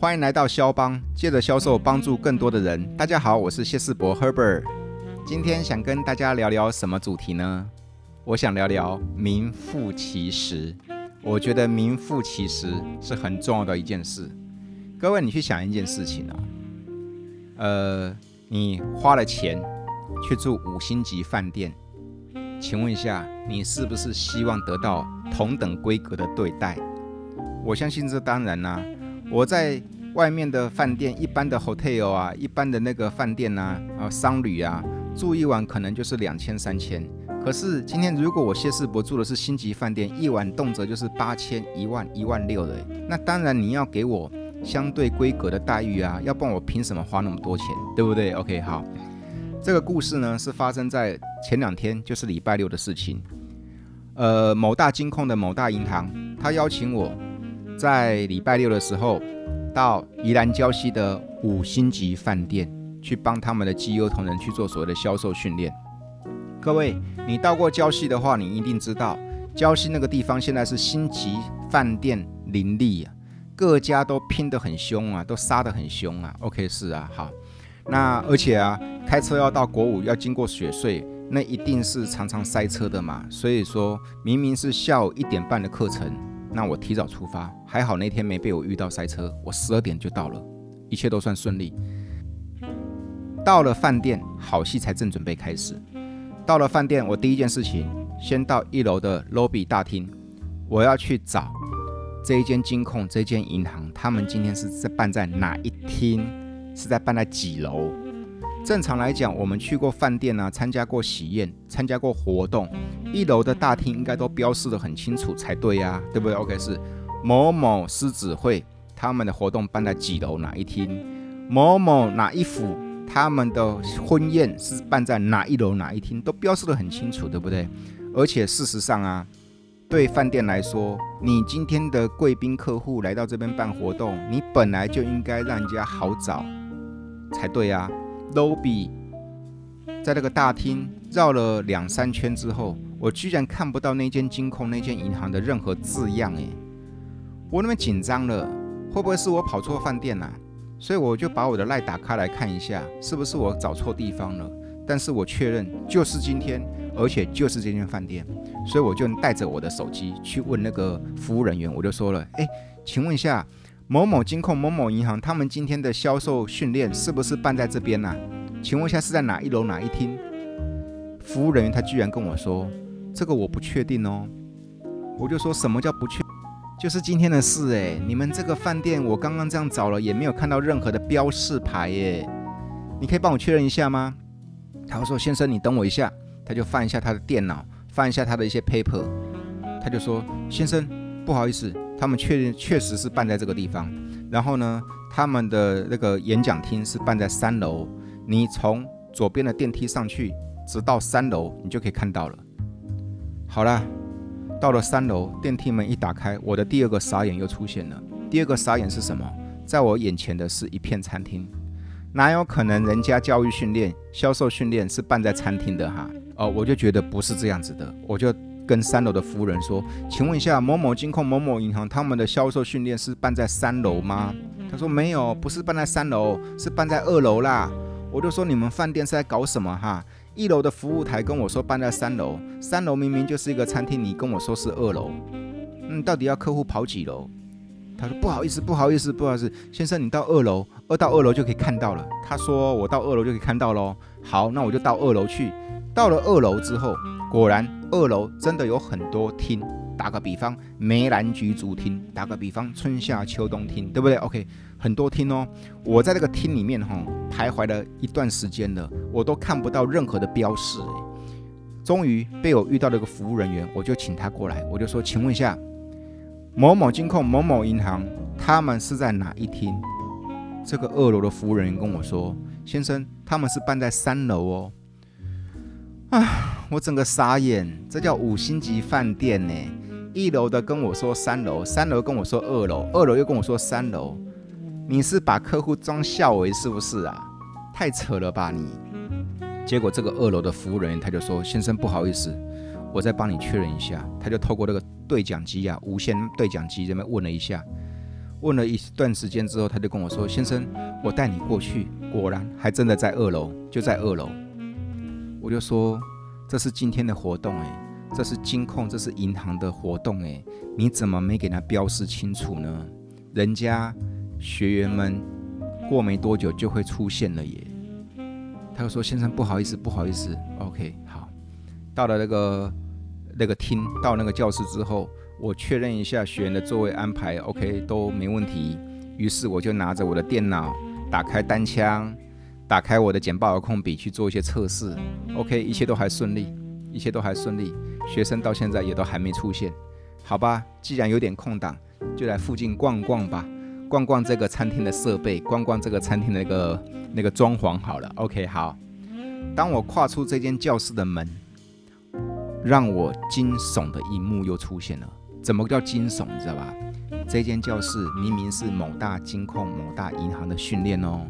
欢迎来到肖邦，借着销售帮助更多的人。大家好，我是谢世博 Herbert，今天想跟大家聊聊什么主题呢？我想聊聊名副其实。我觉得名副其实是很重要的一件事。各位，你去想一件事情啊，呃，你花了钱去住五星级饭店。请问一下，你是不是希望得到同等规格的对待？我相信这当然啦、啊。我在外面的饭店，一般的 hotel 啊，一般的那个饭店呐，啊，商旅啊，住一晚可能就是两千、三千。可是今天如果我谢世博住的是星级饭店，一晚动辄就是八千、一万、一万六的，那当然你要给我相对规格的待遇啊，要不然我凭什么花那么多钱，对不对？OK，好。这个故事呢，是发生在前两天，就是礼拜六的事情。呃，某大金控的某大银行，他邀请我在礼拜六的时候到宜兰礁溪的五星级饭店去帮他们的绩优同仁去做所谓的销售训练。各位，你到过礁溪的话，你一定知道，礁溪那个地方现在是星级饭店林立啊，各家都拼得很凶啊，都杀得很凶啊。OK，是啊，好。那而且啊，开车要到国五要经过雪隧，那一定是常常塞车的嘛。所以说明明是下午一点半的课程，那我提早出发，还好那天没被我遇到塞车，我十二点就到了，一切都算顺利。到了饭店，好戏才正准备开始。到了饭店，我第一件事情先到一楼的 lobby 大厅，我要去找这一间金控、这间银行，他们今天是在办在哪一厅？是在办在几楼？正常来讲，我们去过饭店啊，参加过喜宴，参加过活动，一楼的大厅应该都标示得很清楚才对呀、对不对？OK，是某某狮子会他们的活动办在几楼哪一厅？某某哪一府他们的婚宴是办在哪一楼哪一厅？都标示得很清楚，对不对？而且事实上啊。对饭店来说，你今天的贵宾客户来到这边办活动，你本来就应该让人家好找才对啊。lobby 在那个大厅绕了两三圈之后，我居然看不到那间金控、那间银行的任何字样，诶，我那么紧张了，会不会是我跑错饭店啊？所以我就把我的赖打开来看一下，是不是我找错地方了？但是我确认就是今天。而且就是这间饭店，所以我就带着我的手机去问那个服务人员，我就说了：“哎，请问一下，某某金控、某某银行，他们今天的销售训练是不是办在这边呢？请问一下是在哪一楼哪一厅？”服务人员他居然跟我说：“这个我不确定哦。”我就说什么叫不确？就是今天的事哎，你们这个饭店我刚刚这样找了，也没有看到任何的标示牌耶，你可以帮我确认一下吗？他说：“先生，你等我一下。”他就翻一下他的电脑，翻一下他的一些 paper，他就说：“先生，不好意思，他们确认确实是办在这个地方。然后呢，他们的那个演讲厅是办在三楼。你从左边的电梯上去，直到三楼，你就可以看到了。好了，到了三楼，电梯门一打开，我的第二个傻眼又出现了。第二个傻眼是什么？在我眼前的是一片餐厅，哪有可能人家教育训练、销售训练是办在餐厅的哈？”哦，我就觉得不是这样子的，我就跟三楼的服务人说：“请问一下，某某金控、某某银行，他们的销售训练是办在三楼吗？”他说：“没有，不是办在三楼，是办在二楼啦。”我就说：“你们饭店是在搞什么哈？一楼的服务台跟我说搬在三楼，三楼明明就是一个餐厅，你跟我说是二楼，嗯，到底要客户跑几楼？”他说：“不好意思，不好意思，不好意思，先生，你到二楼，二到二楼就可以看到了。”他说：“我到二楼就可以看到喽。”好，那我就到二楼去。到了二楼之后，果然二楼真的有很多厅。打个比方，梅兰菊竹厅；打个比方，春夏秋冬厅，对不对？OK，很多厅哦。我在这个厅里面哈、徘徊了一段时间了，我都看不到任何的标识。终于被我遇到了一个服务人员，我就请他过来，我就说：“请问一下，某某金控、某某银行，他们是在哪一厅？”这个二楼的服务人员跟我说：“先生，他们是办在三楼哦。”啊！我整个傻眼，这叫五星级饭店呢。一楼的跟我说三楼，三楼跟我说二楼，二楼又跟我说三楼。你是把客户装孝维是不是啊？太扯了吧你！结果这个二楼的服务人员他就说：“先生，不好意思，我再帮你确认一下。”他就透过那个对讲机啊，无线对讲机这边问了一下。问了一段时间之后，他就跟我说：“先生，我带你过去。”果然，还真的在二楼，就在二楼。我就说：“这是今天的活动，哎，这是金控，这是银行的活动，哎，你怎么没给他标示清楚呢？人家学员们过没多久就会出现了耶。”他就说：“先生，不好意思，不好意思。”OK，好，到了那个那个厅，到那个教室之后。我确认一下学员的座位安排，OK 都没问题。于是我就拿着我的电脑，打开单枪，打开我的简报遥控笔去做一些测试。OK，一切都还顺利，一切都还顺利。学生到现在也都还没出现。好吧，既然有点空档，就来附近逛逛吧，逛逛这个餐厅的设备，逛逛这个餐厅的那个那个装潢好了。OK，好。当我跨出这间教室的门，让我惊悚的一幕又出现了。怎么叫惊悚？你知道吧？这间教室明明是某大金控、某大银行的训练哦，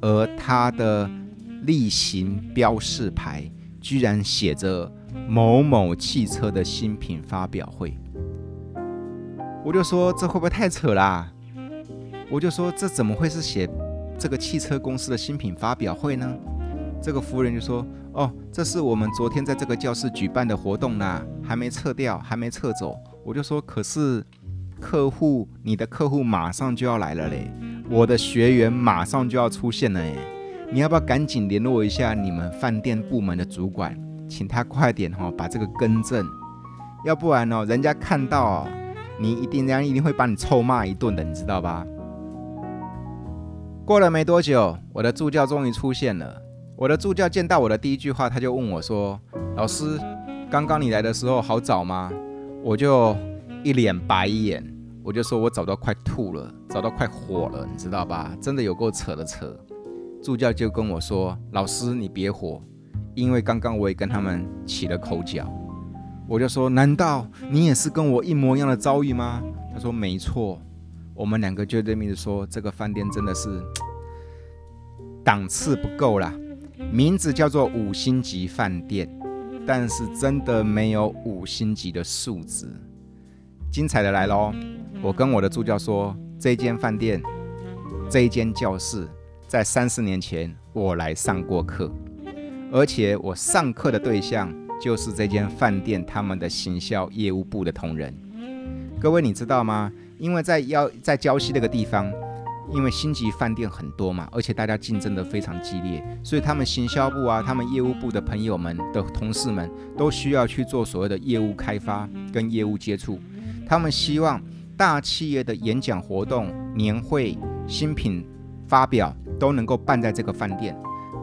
而它的例行标示牌居然写着某某汽车的新品发表会。我就说这会不会太扯啦？我就说这怎么会是写这个汽车公司的新品发表会呢？这个服务员就说：“哦，这是我们昨天在这个教室举办的活动啦，还没撤掉，还没撤走。”我就说，可是客户，你的客户马上就要来了嘞，我的学员马上就要出现了哎，你要不要赶紧联络一下你们饭店部门的主管，请他快点哈把这个更正，要不然哦，人家看到，你一定人家一定会把你臭骂一顿的，你知道吧？过了没多久，我的助教终于出现了。我的助教见到我的第一句话，他就问我说：“老师，刚刚你来的时候好早吗？”我就一脸白眼，我就说我早到快吐了，早到快火了，你知道吧？真的有够扯的扯。助教就跟我说：“老师，你别火，因为刚刚我也跟他们起了口角。”我就说：“难道你也是跟我一模一样的遭遇吗？”他说：“没错。”我们两个就对面的说：“这个饭店真的是档次不够啦，名字叫做五星级饭店。”但是真的没有五星级的素质。精彩的来喽！我跟我的助教说，这间饭店，这间教室，在三四年前我来上过课，而且我上课的对象就是这间饭店他们的行销业务部的同仁。各位你知道吗？因为在要在礁溪那个地方。因为星级饭店很多嘛，而且大家竞争得非常激烈，所以他们行销部啊，他们业务部的朋友们的同事们都需要去做所谓的业务开发跟业务接触。他们希望大企业的演讲活动、年会、新品发表都能够办在这个饭店，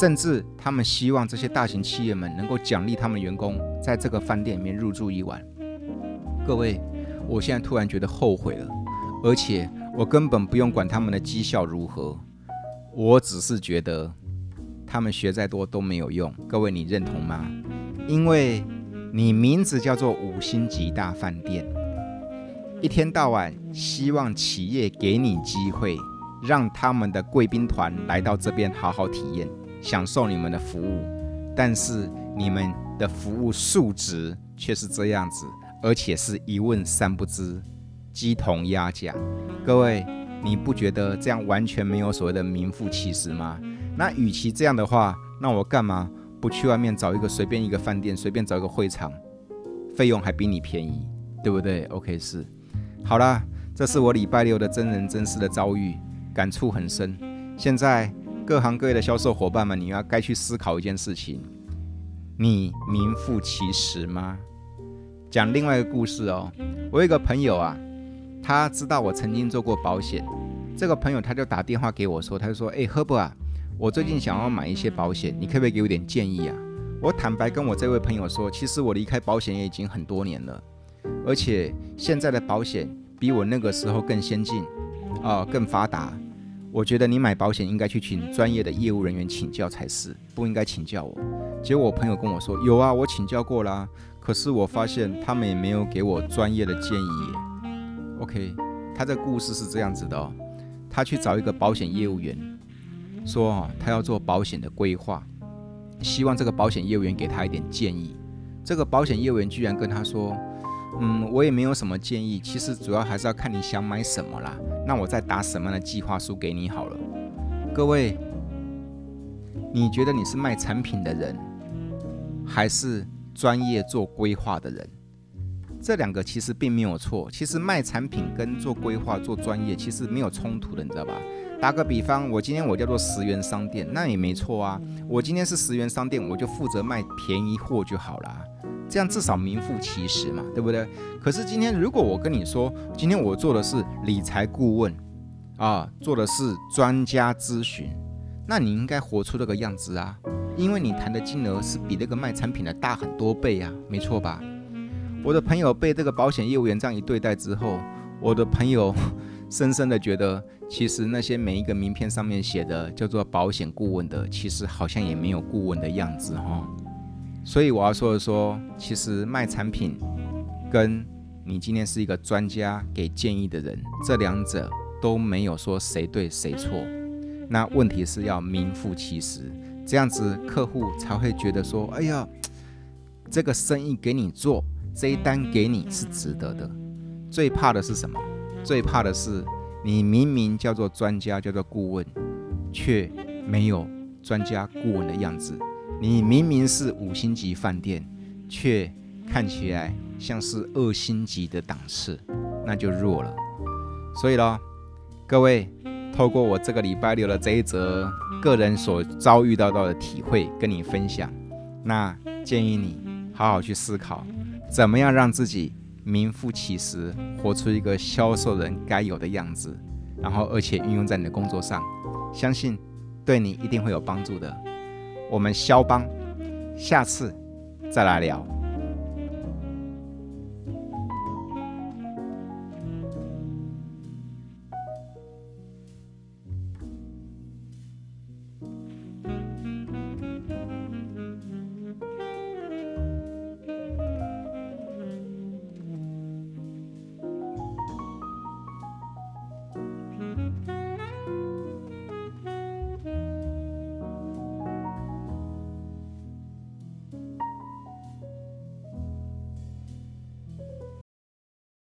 甚至他们希望这些大型企业们能够奖励他们员工在这个饭店里面入住一晚。各位，我现在突然觉得后悔了，而且。我根本不用管他们的绩效如何，我只是觉得他们学再多都没有用。各位，你认同吗？因为你名字叫做五星级大饭店，一天到晚希望企业给你机会，让他们的贵宾团来到这边好好体验，享受你们的服务，但是你们的服务素质却是这样子，而且是一问三不知。鸡同鸭讲，各位，你不觉得这样完全没有所谓的名副其实吗？那与其这样的话，那我干嘛不去外面找一个随便一个饭店，随便找一个会场，费用还比你便宜，对不对？OK，是。好啦，这是我礼拜六的真人真事的遭遇，感触很深。现在各行各业的销售伙伴们，你要该去思考一件事情：你名副其实吗？讲另外一个故事哦，我有一个朋友啊。他知道我曾经做过保险，这个朋友他就打电话给我说，他就说：“哎赫伯啊，我最近想要买一些保险，你可不可以给我点建议啊？”我坦白跟我这位朋友说，其实我离开保险业已经很多年了，而且现在的保险比我那个时候更先进，啊、更发达。我觉得你买保险应该去请专业的业务人员请教才是，不应该请教我。结果我朋友跟我说：“有啊，我请教过啦，可是我发现他们也没有给我专业的建议。” OK，他这故事是这样子的哦，他去找一个保险业务员，说哦，他要做保险的规划，希望这个保险业务员给他一点建议。这个保险业务员居然跟他说：“嗯，我也没有什么建议。其实主要还是要看你想买什么啦。那我再打什么样的计划书给你好了。各位，你觉得你是卖产品的人，还是专业做规划的人？这两个其实并没有错。其实卖产品跟做规划、做专业其实没有冲突的，你知道吧？打个比方，我今天我叫做十元商店，那也没错啊。我今天是十元商店，我就负责卖便宜货就好了，这样至少名副其实嘛，对不对？可是今天如果我跟你说，今天我做的是理财顾问啊，做的是专家咨询，那你应该活出那个样子啊，因为你谈的金额是比那个卖产品的大很多倍啊，没错吧？我的朋友被这个保险业务员这样一对待之后，我的朋友。深深的觉得，其实那些每一个名片上面写的叫做保险顾问的，其实好像也没有顾问的样子哈。所以我要说的说，其实卖产品跟你今天是一个专家给建议的人，这两者都没有说谁对谁错。那问题是要名副其实，这样子客户才会觉得说，哎呀，这个生意给你做，这一单给你是值得的。最怕的是什么？最怕的是，你明明叫做专家，叫做顾问，却没有专家顾问的样子；你明明是五星级饭店，却看起来像是二星级的档次，那就弱了。所以咯，各位，透过我这个礼拜六的这一则个人所遭遇到到的体会，跟你分享，那建议你好好去思考，怎么样让自己。名副其实，活出一个销售人该有的样子，然后而且运用在你的工作上，相信对你一定会有帮助的。我们肖邦，下次再来聊。